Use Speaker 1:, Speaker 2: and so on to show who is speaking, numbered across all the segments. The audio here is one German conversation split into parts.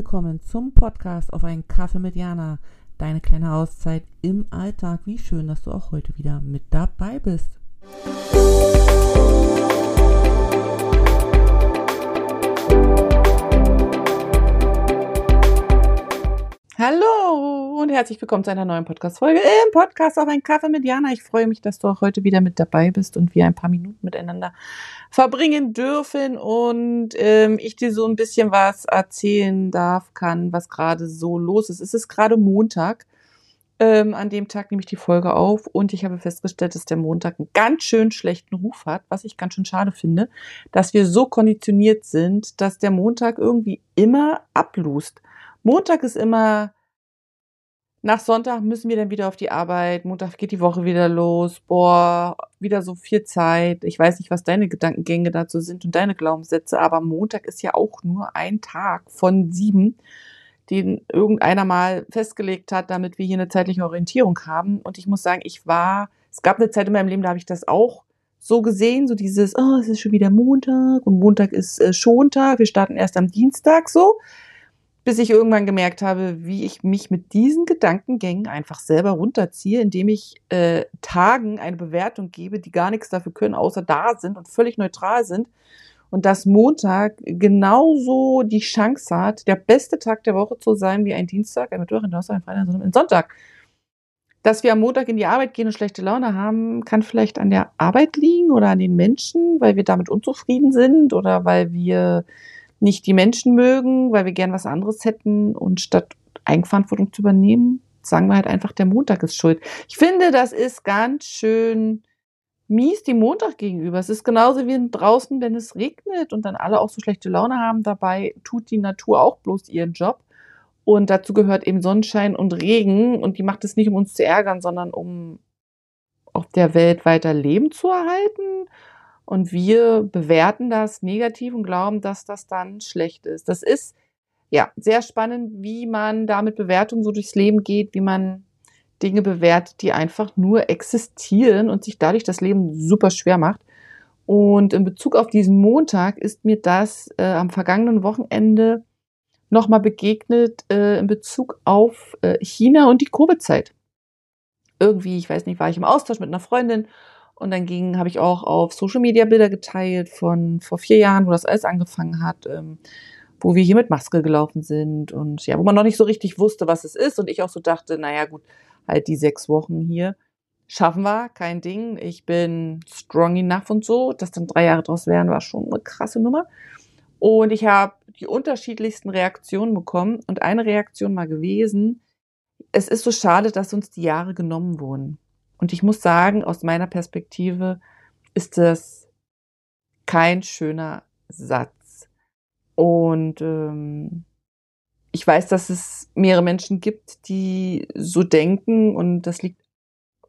Speaker 1: Willkommen zum Podcast auf einen Kaffee mit Jana. Deine kleine Auszeit im Alltag. Wie schön, dass du auch heute wieder mit dabei bist. Herzlich willkommen zu einer neuen Podcast-Folge im Podcast auf einen Kaffee mit Jana. Ich freue mich, dass du auch heute wieder mit dabei bist und wir ein paar Minuten miteinander verbringen dürfen und ähm, ich dir so ein bisschen was erzählen darf, kann, was gerade so los ist. Es ist gerade Montag. Ähm, an dem Tag nehme ich die Folge auf und ich habe festgestellt, dass der Montag einen ganz schön schlechten Ruf hat, was ich ganz schön schade finde, dass wir so konditioniert sind, dass der Montag irgendwie immer ablust. Montag ist immer, nach Sonntag müssen wir dann wieder auf die Arbeit, Montag geht die Woche wieder los, boah, wieder so viel Zeit. Ich weiß nicht, was deine Gedankengänge dazu sind und deine Glaubenssätze, aber Montag ist ja auch nur ein Tag von sieben, den irgendeiner mal festgelegt hat, damit wir hier eine zeitliche Orientierung haben. Und ich muss sagen, ich war, es gab eine Zeit in meinem Leben, da habe ich das auch so gesehen, so dieses, oh, es ist schon wieder Montag und Montag ist äh, Schontag, wir starten erst am Dienstag so bis ich irgendwann gemerkt habe, wie ich mich mit diesen Gedankengängen einfach selber runterziehe, indem ich äh, Tagen eine Bewertung gebe, die gar nichts dafür können, außer da sind und völlig neutral sind. Und dass Montag genauso die Chance hat, der beste Tag der Woche zu sein wie ein Dienstag, ein Mittwoch, ein Donnerstag, ein Freitag, ein Sonntag. Dass wir am Montag in die Arbeit gehen und schlechte Laune haben, kann vielleicht an der Arbeit liegen oder an den Menschen, weil wir damit unzufrieden sind oder weil wir nicht die Menschen mögen, weil wir gern was anderes hätten und statt Eigenverantwortung zu übernehmen, sagen wir halt einfach, der Montag ist schuld. Ich finde, das ist ganz schön mies dem Montag gegenüber. Es ist genauso wie draußen, wenn es regnet und dann alle auch so schlechte Laune haben. Dabei tut die Natur auch bloß ihren Job. Und dazu gehört eben Sonnenschein und Regen. Und die macht es nicht, um uns zu ärgern, sondern um auf der Welt weiter Leben zu erhalten und wir bewerten das negativ und glauben, dass das dann schlecht ist. Das ist ja sehr spannend, wie man da mit Bewertungen so durchs Leben geht, wie man Dinge bewertet, die einfach nur existieren und sich dadurch das Leben super schwer macht. Und in Bezug auf diesen Montag ist mir das äh, am vergangenen Wochenende nochmal begegnet äh, in Bezug auf äh, China und die Covid-Zeit. Irgendwie, ich weiß nicht, war ich im Austausch mit einer Freundin und dann ging, habe ich auch auf Social Media Bilder geteilt von vor vier Jahren, wo das alles angefangen hat, ähm, wo wir hier mit Maske gelaufen sind und ja, wo man noch nicht so richtig wusste, was es ist. Und ich auch so dachte, naja, gut, halt die sechs Wochen hier schaffen wir, kein Ding. Ich bin strong enough und so. Dass dann drei Jahre draus wären, war schon eine krasse Nummer. Und ich habe die unterschiedlichsten Reaktionen bekommen. Und eine Reaktion war gewesen, es ist so schade, dass uns die Jahre genommen wurden. Und ich muss sagen, aus meiner Perspektive ist das kein schöner Satz. Und ähm, ich weiß, dass es mehrere Menschen gibt, die so denken und das liegt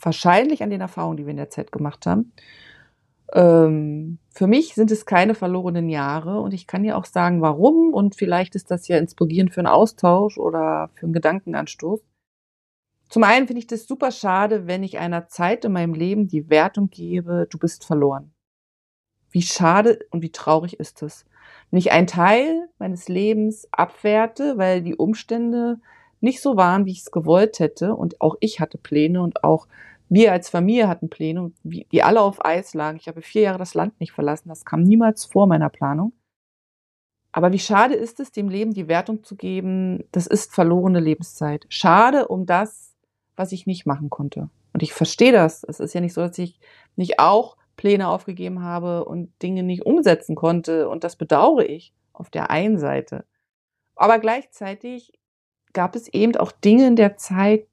Speaker 1: wahrscheinlich an den Erfahrungen, die wir in der Zeit gemacht haben. Ähm, für mich sind es keine verlorenen Jahre und ich kann ja auch sagen, warum und vielleicht ist das ja inspirierend für einen Austausch oder für einen Gedankenanstoß. Zum einen finde ich das super schade, wenn ich einer Zeit in meinem Leben die Wertung gebe, du bist verloren. Wie schade und wie traurig ist es, wenn ich einen Teil meines Lebens abwerte, weil die Umstände nicht so waren, wie ich es gewollt hätte und auch ich hatte Pläne und auch wir als Familie hatten Pläne, die alle auf Eis lagen. Ich habe vier Jahre das Land nicht verlassen, das kam niemals vor meiner Planung. Aber wie schade ist es, dem Leben die Wertung zu geben, das ist verlorene Lebenszeit. Schade um das, was ich nicht machen konnte. Und ich verstehe das. Es ist ja nicht so, dass ich nicht auch Pläne aufgegeben habe und Dinge nicht umsetzen konnte. Und das bedauere ich auf der einen Seite. Aber gleichzeitig gab es eben auch Dinge in der Zeit,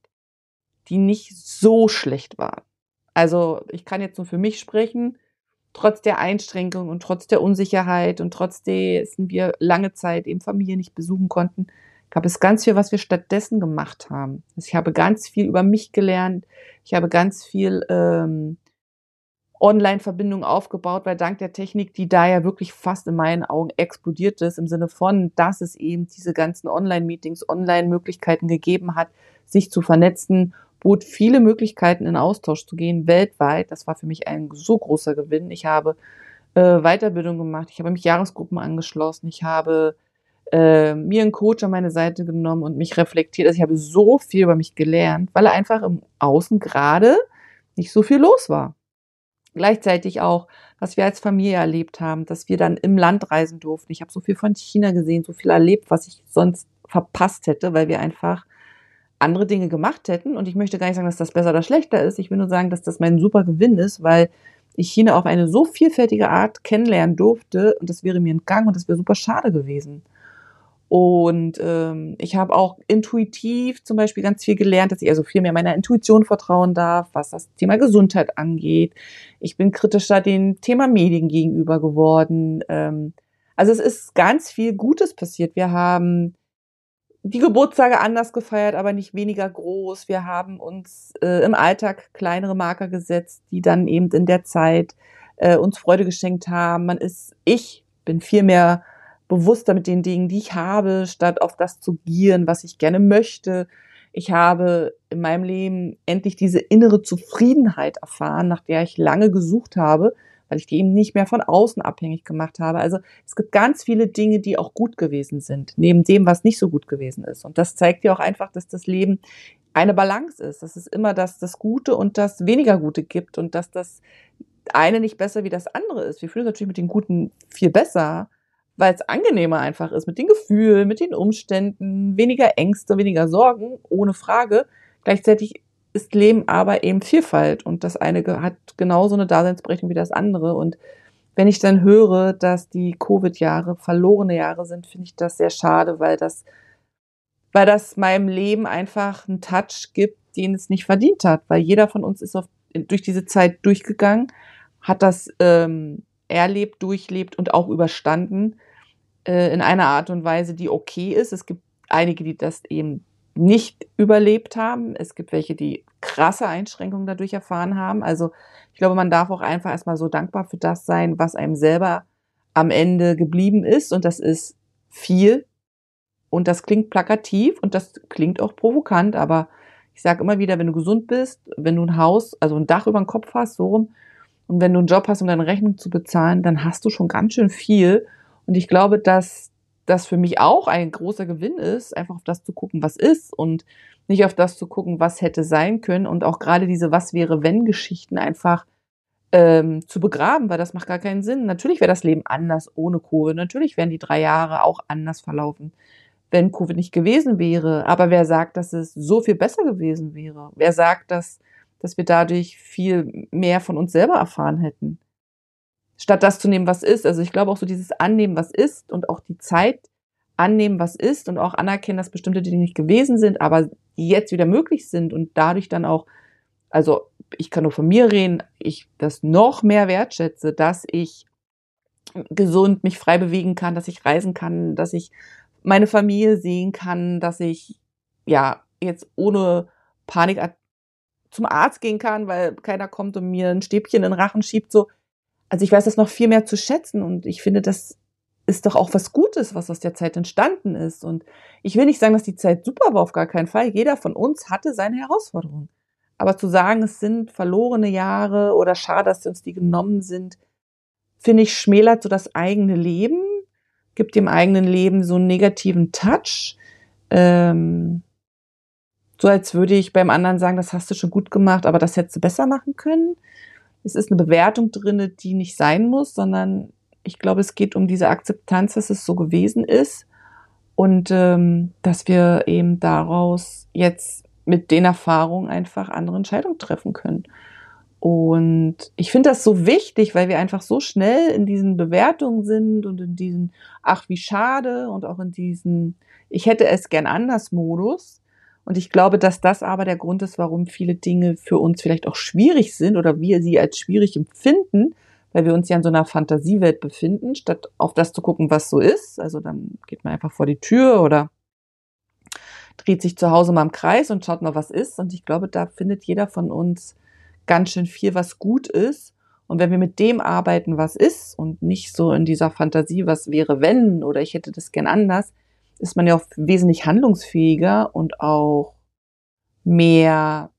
Speaker 1: die nicht so schlecht waren. Also ich kann jetzt nur für mich sprechen. Trotz der Einschränkung und trotz der Unsicherheit und trotzdem wir lange Zeit eben Familie nicht besuchen konnten, gab es ganz viel, was wir stattdessen gemacht haben. Also ich habe ganz viel über mich gelernt. Ich habe ganz viel ähm, Online-Verbindungen aufgebaut, weil dank der Technik, die da ja wirklich fast in meinen Augen explodiert ist, im Sinne von, dass es eben diese ganzen Online-Meetings, Online-Möglichkeiten gegeben hat, sich zu vernetzen, bot viele Möglichkeiten in Austausch zu gehen, weltweit. Das war für mich ein so großer Gewinn. Ich habe äh, Weiterbildung gemacht, ich habe mich Jahresgruppen angeschlossen, ich habe äh, mir einen Coach an meine Seite genommen und mich reflektiert. Also ich habe so viel über mich gelernt, weil einfach im Außen gerade nicht so viel los war. Gleichzeitig auch, was wir als Familie erlebt haben, dass wir dann im Land reisen durften. Ich habe so viel von China gesehen, so viel erlebt, was ich sonst verpasst hätte, weil wir einfach andere Dinge gemacht hätten. Und ich möchte gar nicht sagen, dass das besser oder schlechter ist. Ich will nur sagen, dass das mein super Gewinn ist, weil ich China auf eine so vielfältige Art kennenlernen durfte und das wäre mir entgangen und das wäre super schade gewesen. Und ähm, ich habe auch intuitiv zum Beispiel ganz viel gelernt, dass ich also viel mehr meiner Intuition vertrauen darf, was das Thema Gesundheit angeht. Ich bin kritischer dem Thema Medien gegenüber geworden. Ähm, also es ist ganz viel Gutes passiert. Wir haben die Geburtstage anders gefeiert, aber nicht weniger groß. Wir haben uns äh, im Alltag kleinere Marker gesetzt, die dann eben in der Zeit äh, uns Freude geschenkt haben. Man ist, ich bin viel mehr bewusster mit den Dingen, die ich habe, statt auf das zu gieren, was ich gerne möchte. Ich habe in meinem Leben endlich diese innere Zufriedenheit erfahren, nach der ich lange gesucht habe, weil ich die eben nicht mehr von außen abhängig gemacht habe. Also es gibt ganz viele Dinge, die auch gut gewesen sind, neben dem, was nicht so gut gewesen ist. Und das zeigt dir auch einfach, dass das Leben eine Balance ist, dass es immer das, das Gute und das weniger Gute gibt und dass das eine nicht besser wie das andere ist. Wir fühlen uns natürlich mit den Guten viel besser, weil es angenehmer einfach ist mit den Gefühlen, mit den Umständen, weniger Ängste, weniger Sorgen, ohne Frage. Gleichzeitig ist Leben aber eben Vielfalt und das eine hat genauso eine Daseinsberechtigung wie das andere. Und wenn ich dann höre, dass die Covid-Jahre verlorene Jahre sind, finde ich das sehr schade, weil das, weil das meinem Leben einfach einen Touch gibt, den es nicht verdient hat, weil jeder von uns ist auf, durch diese Zeit durchgegangen, hat das ähm, erlebt, durchlebt und auch überstanden äh, in einer Art und Weise, die okay ist. Es gibt einige, die das eben nicht überlebt haben. Es gibt welche, die krasse Einschränkungen dadurch erfahren haben. Also ich glaube, man darf auch einfach erstmal so dankbar für das sein, was einem selber am Ende geblieben ist. Und das ist viel. Und das klingt plakativ und das klingt auch provokant, aber ich sage immer wieder, wenn du gesund bist, wenn du ein Haus, also ein Dach über dem Kopf hast, so rum, und wenn du einen Job hast, um deine Rechnung zu bezahlen, dann hast du schon ganz schön viel. Und ich glaube, dass das für mich auch ein großer Gewinn ist, einfach auf das zu gucken, was ist und nicht auf das zu gucken, was hätte sein können und auch gerade diese Was wäre wenn Geschichten einfach ähm, zu begraben, weil das macht gar keinen Sinn. Natürlich wäre das Leben anders ohne Covid. Natürlich wären die drei Jahre auch anders verlaufen, wenn Covid nicht gewesen wäre. Aber wer sagt, dass es so viel besser gewesen wäre? Wer sagt, dass, dass wir dadurch viel mehr von uns selber erfahren hätten? Statt das zu nehmen, was ist. Also ich glaube auch so dieses Annehmen, was ist und auch die Zeit annehmen, was ist und auch anerkennen, dass bestimmte Dinge nicht gewesen sind, aber jetzt wieder möglich sind und dadurch dann auch, also ich kann nur von mir reden, ich das noch mehr wertschätze, dass ich gesund mich frei bewegen kann, dass ich reisen kann, dass ich meine Familie sehen kann, dass ich ja jetzt ohne Panik zum Arzt gehen kann, weil keiner kommt und mir ein Stäbchen in den Rachen schiebt, so also ich weiß das noch viel mehr zu schätzen und ich finde, das ist doch auch was Gutes, was aus der Zeit entstanden ist. Und ich will nicht sagen, dass die Zeit super war, auf gar keinen Fall. Jeder von uns hatte seine Herausforderungen. Aber zu sagen, es sind verlorene Jahre oder schade, dass uns die genommen sind, finde ich, schmälert so das eigene Leben, gibt dem eigenen Leben so einen negativen Touch. Ähm, so als würde ich beim anderen sagen, das hast du schon gut gemacht, aber das hättest du besser machen können es ist eine Bewertung drinne, die nicht sein muss, sondern ich glaube, es geht um diese Akzeptanz, dass es so gewesen ist und ähm, dass wir eben daraus jetzt mit den Erfahrungen einfach andere Entscheidungen treffen können. Und ich finde das so wichtig, weil wir einfach so schnell in diesen Bewertungen sind und in diesen, ach, wie schade und auch in diesen, ich hätte es gern anders Modus. Und ich glaube, dass das aber der Grund ist, warum viele Dinge für uns vielleicht auch schwierig sind oder wir sie als schwierig empfinden, weil wir uns ja in so einer Fantasiewelt befinden, statt auf das zu gucken, was so ist. Also dann geht man einfach vor die Tür oder dreht sich zu Hause mal im Kreis und schaut mal, was ist. Und ich glaube, da findet jeder von uns ganz schön viel, was gut ist. Und wenn wir mit dem arbeiten, was ist und nicht so in dieser Fantasie, was wäre wenn oder ich hätte das gern anders, ist man ja auch wesentlich handlungsfähiger und auch mehr,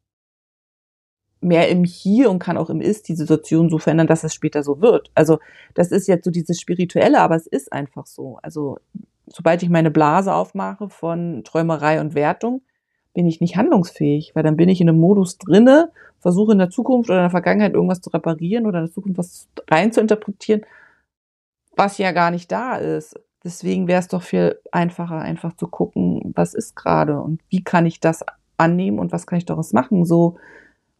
Speaker 1: mehr im Hier und kann auch im Ist die Situation so verändern, dass es später so wird. Also das ist jetzt so dieses Spirituelle, aber es ist einfach so. Also sobald ich meine Blase aufmache von Träumerei und Wertung, bin ich nicht handlungsfähig, weil dann bin ich in einem Modus drinne, versuche in der Zukunft oder in der Vergangenheit irgendwas zu reparieren oder in der Zukunft was rein zu interpretieren, was ja gar nicht da ist. Deswegen wäre es doch viel einfacher, einfach zu gucken, was ist gerade und wie kann ich das annehmen und was kann ich daraus machen. So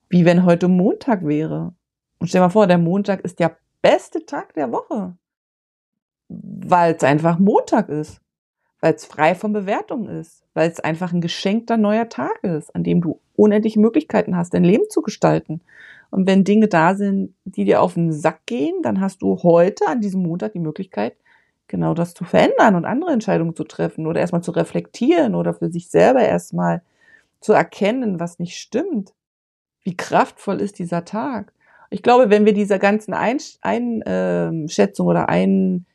Speaker 1: wie wenn heute Montag wäre. Und stell mal vor, der Montag ist der beste Tag der Woche, weil es einfach Montag ist, weil es frei von Bewertung ist, weil es einfach ein geschenkter neuer Tag ist, an dem du unendliche Möglichkeiten hast, dein Leben zu gestalten. Und wenn Dinge da sind, die dir auf den Sack gehen, dann hast du heute an diesem Montag die Möglichkeit, genau das zu verändern und andere Entscheidungen zu treffen oder erstmal zu reflektieren oder für sich selber erstmal zu erkennen, was nicht stimmt. Wie kraftvoll ist dieser Tag? Ich glaube, wenn wir dieser ganzen Einschätzung ähm, oder ein,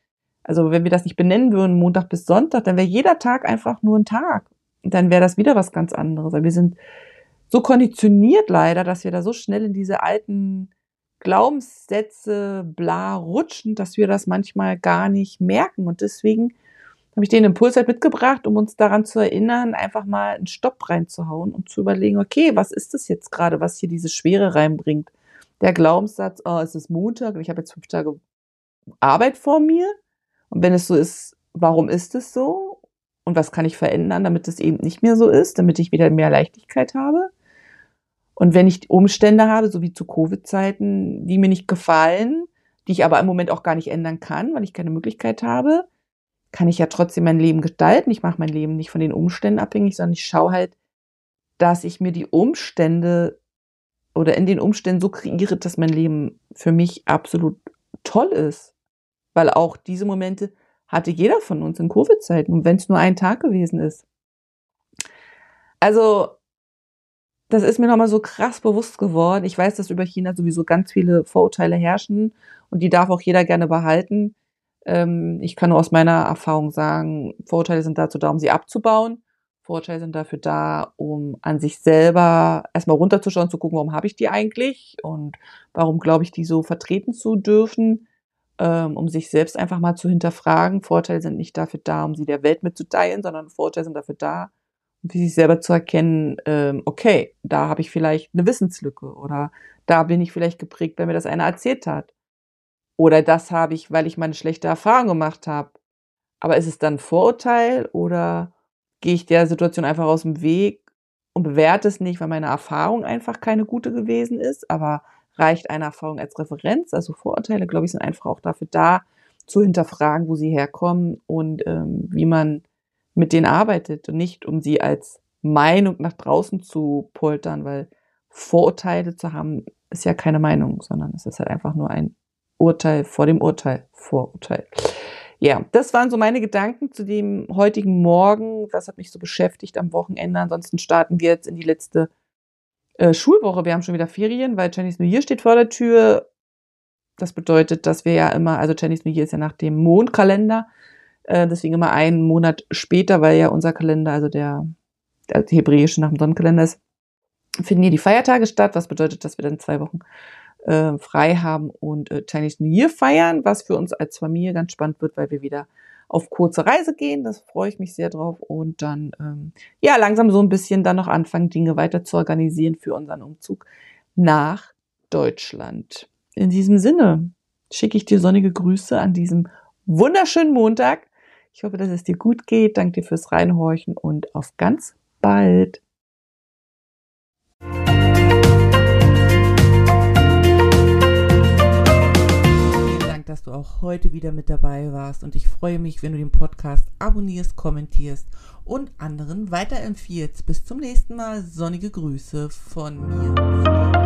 Speaker 1: also wenn wir das nicht benennen würden, Montag bis Sonntag, dann wäre jeder Tag einfach nur ein Tag. Und dann wäre das wieder was ganz anderes. Weil wir sind so konditioniert leider, dass wir da so schnell in diese alten Glaubenssätze bla rutschen, dass wir das manchmal gar nicht merken. Und deswegen habe ich den Impuls halt mitgebracht, um uns daran zu erinnern, einfach mal einen Stopp reinzuhauen und zu überlegen, okay, was ist das jetzt gerade, was hier diese Schwere reinbringt? Der Glaubenssatz, oh, es ist Montag und ich habe jetzt fünf Tage Arbeit vor mir. Und wenn es so ist, warum ist es so? Und was kann ich verändern, damit es eben nicht mehr so ist, damit ich wieder mehr Leichtigkeit habe? Und wenn ich Umstände habe, so wie zu Covid-Zeiten, die mir nicht gefallen, die ich aber im Moment auch gar nicht ändern kann, weil ich keine Möglichkeit habe, kann ich ja trotzdem mein Leben gestalten. Ich mache mein Leben nicht von den Umständen abhängig, sondern ich schaue halt, dass ich mir die Umstände oder in den Umständen so kreiere, dass mein Leben für mich absolut toll ist. Weil auch diese Momente hatte jeder von uns in Covid-Zeiten wenn es nur ein Tag gewesen ist. Also das ist mir nochmal so krass bewusst geworden. Ich weiß, dass über China sowieso ganz viele Vorurteile herrschen und die darf auch jeder gerne behalten. Ähm, ich kann nur aus meiner Erfahrung sagen, Vorurteile sind dazu da, um sie abzubauen. Vorurteile sind dafür da, um an sich selber erstmal runterzuschauen, zu gucken, warum habe ich die eigentlich und warum glaube ich, die so vertreten zu dürfen, ähm, um sich selbst einfach mal zu hinterfragen. Vorurteile sind nicht dafür da, um sie der Welt mitzuteilen, sondern Vorurteile sind dafür da, sich selber zu erkennen, ähm, okay, da habe ich vielleicht eine Wissenslücke oder da bin ich vielleicht geprägt, weil mir das einer erzählt hat. Oder das habe ich, weil ich mal eine schlechte Erfahrung gemacht habe. Aber ist es dann Vorurteil oder gehe ich der Situation einfach aus dem Weg und bewerte es nicht, weil meine Erfahrung einfach keine gute gewesen ist, aber reicht eine Erfahrung als Referenz? Also Vorurteile, glaube ich, sind einfach auch dafür da, zu hinterfragen, wo sie herkommen und ähm, wie man mit denen arbeitet und nicht, um sie als Meinung nach draußen zu poltern, weil Vorurteile zu haben, ist ja keine Meinung, sondern es ist halt einfach nur ein Urteil vor dem Urteil, Vorurteil. Ja, das waren so meine Gedanken zu dem heutigen Morgen. Das hat mich so beschäftigt am Wochenende. Ansonsten starten wir jetzt in die letzte äh, Schulwoche. Wir haben schon wieder Ferien, weil Chinese New Year steht vor der Tür. Das bedeutet, dass wir ja immer, also Chinese New Year ist ja nach dem Mondkalender. Äh, deswegen immer einen Monat später, weil ja unser Kalender, also der, der hebräische nach dem Sonnenkalender ist, finden hier die Feiertage statt, was bedeutet, dass wir dann zwei Wochen äh, frei haben und äh, Chinese New Year feiern, was für uns als Familie ganz spannend wird, weil wir wieder auf kurze Reise gehen. Das freue ich mich sehr drauf. Und dann, ähm, ja, langsam so ein bisschen dann noch anfangen, Dinge weiter zu organisieren für unseren Umzug nach Deutschland. In diesem Sinne schicke ich dir sonnige Grüße an diesem wunderschönen Montag. Ich hoffe, dass es dir gut geht. Danke dir fürs Reinhorchen und auf ganz bald.
Speaker 2: Vielen Dank, dass du auch heute wieder mit dabei warst und ich freue mich, wenn du den Podcast abonnierst, kommentierst und anderen weiterempfiehlst. Bis zum nächsten Mal. Sonnige Grüße von mir.